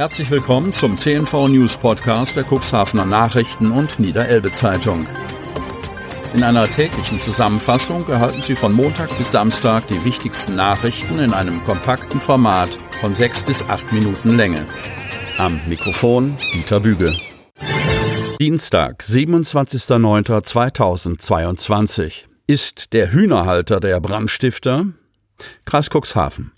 Herzlich willkommen zum CNV News Podcast der Cuxhavener Nachrichten und Niederelbe Zeitung. In einer täglichen Zusammenfassung erhalten Sie von Montag bis Samstag die wichtigsten Nachrichten in einem kompakten Format von sechs bis acht Minuten Länge. Am Mikrofon Dieter Büge. Dienstag, 27.09.2022. Ist der Hühnerhalter der Brandstifter? Kreis Cuxhaven.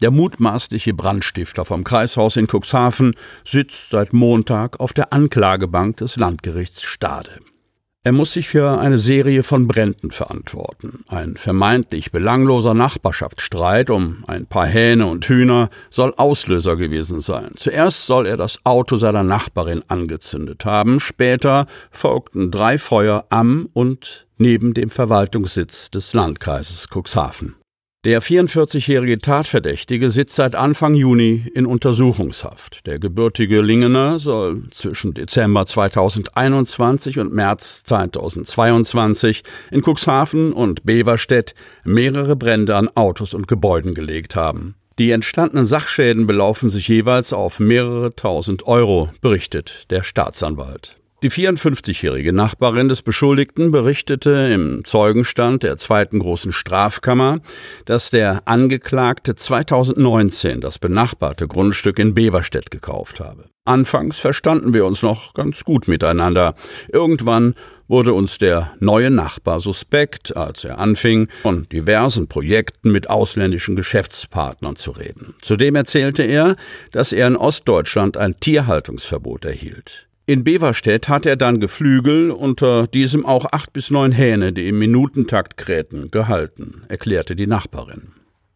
Der mutmaßliche Brandstifter vom Kreishaus in Cuxhaven sitzt seit Montag auf der Anklagebank des Landgerichts Stade. Er muss sich für eine Serie von Bränden verantworten. Ein vermeintlich belangloser Nachbarschaftsstreit um ein paar Hähne und Hühner soll Auslöser gewesen sein. Zuerst soll er das Auto seiner Nachbarin angezündet haben, später folgten drei Feuer am und neben dem Verwaltungssitz des Landkreises Cuxhaven. Der 44-jährige Tatverdächtige sitzt seit Anfang Juni in Untersuchungshaft. Der gebürtige Lingener soll zwischen Dezember 2021 und März 2022 in Cuxhaven und Beverstedt mehrere Brände an Autos und Gebäuden gelegt haben. Die entstandenen Sachschäden belaufen sich jeweils auf mehrere tausend Euro, berichtet der Staatsanwalt. Die 54-jährige Nachbarin des Beschuldigten berichtete im Zeugenstand der zweiten großen Strafkammer, dass der Angeklagte 2019 das benachbarte Grundstück in Beverstedt gekauft habe. Anfangs verstanden wir uns noch ganz gut miteinander. Irgendwann wurde uns der neue Nachbar suspekt, als er anfing, von diversen Projekten mit ausländischen Geschäftspartnern zu reden. Zudem erzählte er, dass er in Ostdeutschland ein Tierhaltungsverbot erhielt. In Beverstedt hat er dann Geflügel, unter diesem auch acht bis neun Hähne, die im Minutentakt krähten, gehalten, erklärte die Nachbarin.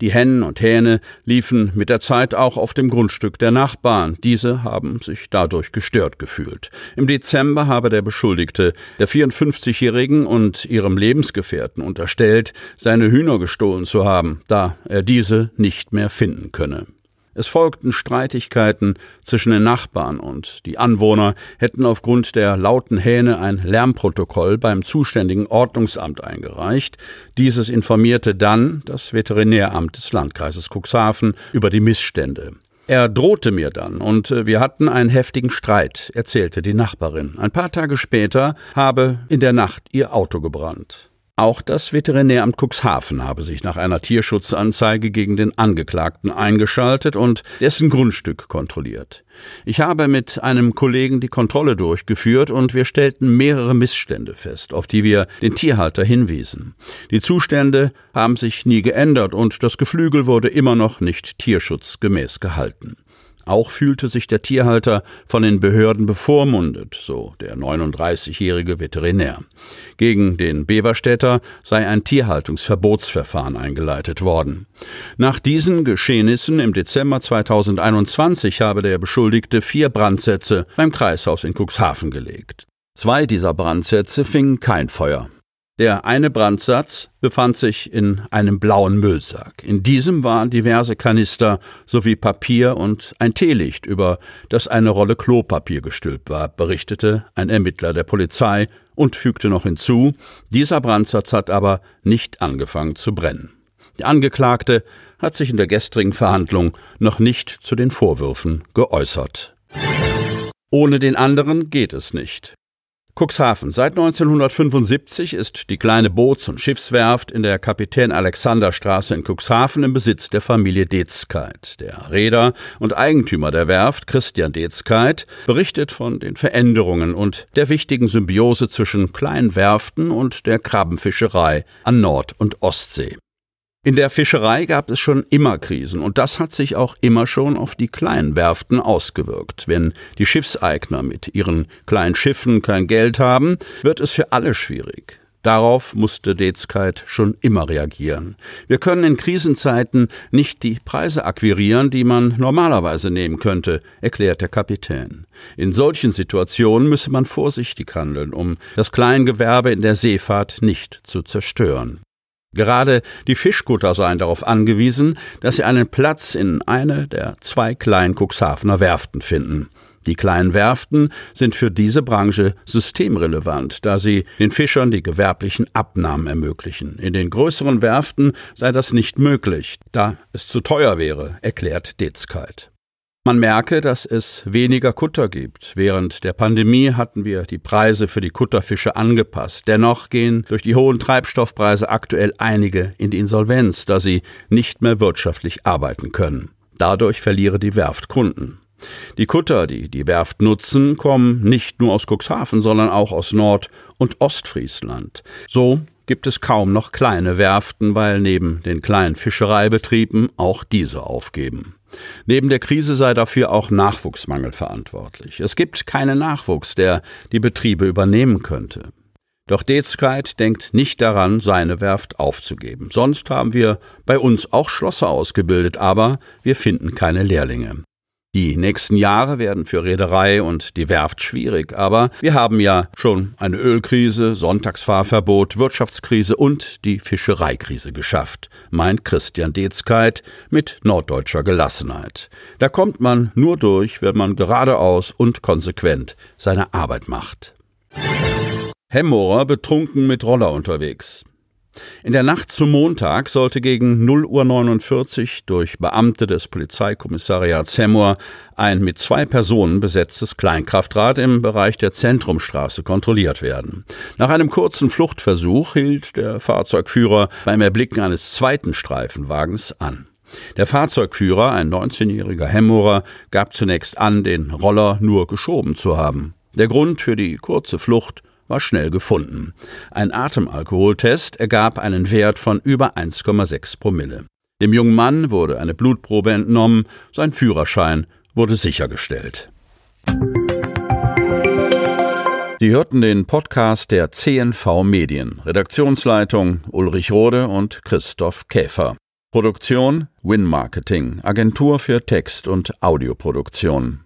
Die Hennen und Hähne liefen mit der Zeit auch auf dem Grundstück der Nachbarn. Diese haben sich dadurch gestört gefühlt. Im Dezember habe der Beschuldigte der 54-Jährigen und ihrem Lebensgefährten unterstellt, seine Hühner gestohlen zu haben, da er diese nicht mehr finden könne. Es folgten Streitigkeiten zwischen den Nachbarn und die Anwohner hätten aufgrund der lauten Hähne ein Lärmprotokoll beim zuständigen Ordnungsamt eingereicht. Dieses informierte dann das Veterinäramt des Landkreises Cuxhaven über die Missstände. Er drohte mir dann und wir hatten einen heftigen Streit, erzählte die Nachbarin. Ein paar Tage später habe in der Nacht ihr Auto gebrannt. Auch das Veterinäramt Cuxhaven habe sich nach einer Tierschutzanzeige gegen den Angeklagten eingeschaltet und dessen Grundstück kontrolliert. Ich habe mit einem Kollegen die Kontrolle durchgeführt und wir stellten mehrere Missstände fest, auf die wir den Tierhalter hinwiesen. Die Zustände haben sich nie geändert und das Geflügel wurde immer noch nicht tierschutzgemäß gehalten. Auch fühlte sich der Tierhalter von den Behörden bevormundet, so der 39-jährige Veterinär. Gegen den Beverstädter sei ein Tierhaltungsverbotsverfahren eingeleitet worden. Nach diesen Geschehnissen im Dezember 2021 habe der Beschuldigte vier Brandsätze beim Kreishaus in Cuxhaven gelegt. Zwei dieser Brandsätze fingen kein Feuer. Der eine Brandsatz befand sich in einem blauen Müllsack. In diesem waren diverse Kanister sowie Papier und ein Teelicht, über das eine Rolle Klopapier gestülpt war, berichtete ein Ermittler der Polizei und fügte noch hinzu, dieser Brandsatz hat aber nicht angefangen zu brennen. Der Angeklagte hat sich in der gestrigen Verhandlung noch nicht zu den Vorwürfen geäußert. Ohne den anderen geht es nicht. Cuxhaven. Seit 1975 ist die kleine Boots- und Schiffswerft in der Kapitän-Alexander-Straße in Cuxhaven im Besitz der Familie Dezkeit. Der Reeder und Eigentümer der Werft, Christian Dezkeit, berichtet von den Veränderungen und der wichtigen Symbiose zwischen kleinen Werften und der Krabbenfischerei an Nord- und Ostsee. In der Fischerei gab es schon immer Krisen und das hat sich auch immer schon auf die kleinen Werften ausgewirkt. Wenn die Schiffseigner mit ihren kleinen Schiffen kein Geld haben, wird es für alle schwierig. Darauf musste Dezkeit schon immer reagieren. Wir können in Krisenzeiten nicht die Preise akquirieren, die man normalerweise nehmen könnte, erklärt der Kapitän. In solchen Situationen müsse man vorsichtig handeln, um das Kleingewerbe in der Seefahrt nicht zu zerstören. Gerade die Fischkutter seien darauf angewiesen, dass sie einen Platz in eine der zwei kleinen Cuxhavener Werften finden. Die kleinen Werften sind für diese Branche systemrelevant, da sie den Fischern die gewerblichen Abnahmen ermöglichen. In den größeren Werften sei das nicht möglich, da es zu teuer wäre, erklärt Dezkeit. Man merke, dass es weniger Kutter gibt. Während der Pandemie hatten wir die Preise für die Kutterfische angepasst. Dennoch gehen durch die hohen Treibstoffpreise aktuell einige in die Insolvenz, da sie nicht mehr wirtschaftlich arbeiten können. Dadurch verliere die Werft Kunden. Die Kutter, die die Werft nutzen, kommen nicht nur aus Cuxhaven, sondern auch aus Nord- und Ostfriesland. So gibt es kaum noch kleine Werften, weil neben den kleinen Fischereibetrieben auch diese aufgeben. Neben der Krise sei dafür auch Nachwuchsmangel verantwortlich. Es gibt keinen Nachwuchs, der die Betriebe übernehmen könnte. Doch Dezkeit denkt nicht daran, seine Werft aufzugeben. Sonst haben wir bei uns auch Schlosser ausgebildet, aber wir finden keine Lehrlinge. Die nächsten Jahre werden für Reederei und die Werft schwierig, aber wir haben ja schon eine Ölkrise, Sonntagsfahrverbot, Wirtschaftskrise und die Fischereikrise geschafft, meint Christian Dezkeit mit norddeutscher Gelassenheit. Da kommt man nur durch, wenn man geradeaus und konsequent seine Arbeit macht. Hemmorer betrunken mit Roller unterwegs. In der Nacht zum Montag sollte gegen 0 Uhr 49 durch Beamte des Polizeikommissariats Hemmoor ein mit zwei Personen besetztes Kleinkraftrad im Bereich der Zentrumstraße kontrolliert werden. Nach einem kurzen Fluchtversuch hielt der Fahrzeugführer beim Erblicken eines zweiten Streifenwagens an. Der Fahrzeugführer, ein 19-jähriger Hemmorer, gab zunächst an, den Roller nur geschoben zu haben. Der Grund für die kurze Flucht war schnell gefunden. Ein Atemalkoholtest ergab einen Wert von über 1,6 Promille. Dem jungen Mann wurde eine Blutprobe entnommen, sein Führerschein wurde sichergestellt. Sie hörten den Podcast der CNV Medien. Redaktionsleitung Ulrich Rode und Christoph Käfer. Produktion Win Marketing, Agentur für Text- und Audioproduktion.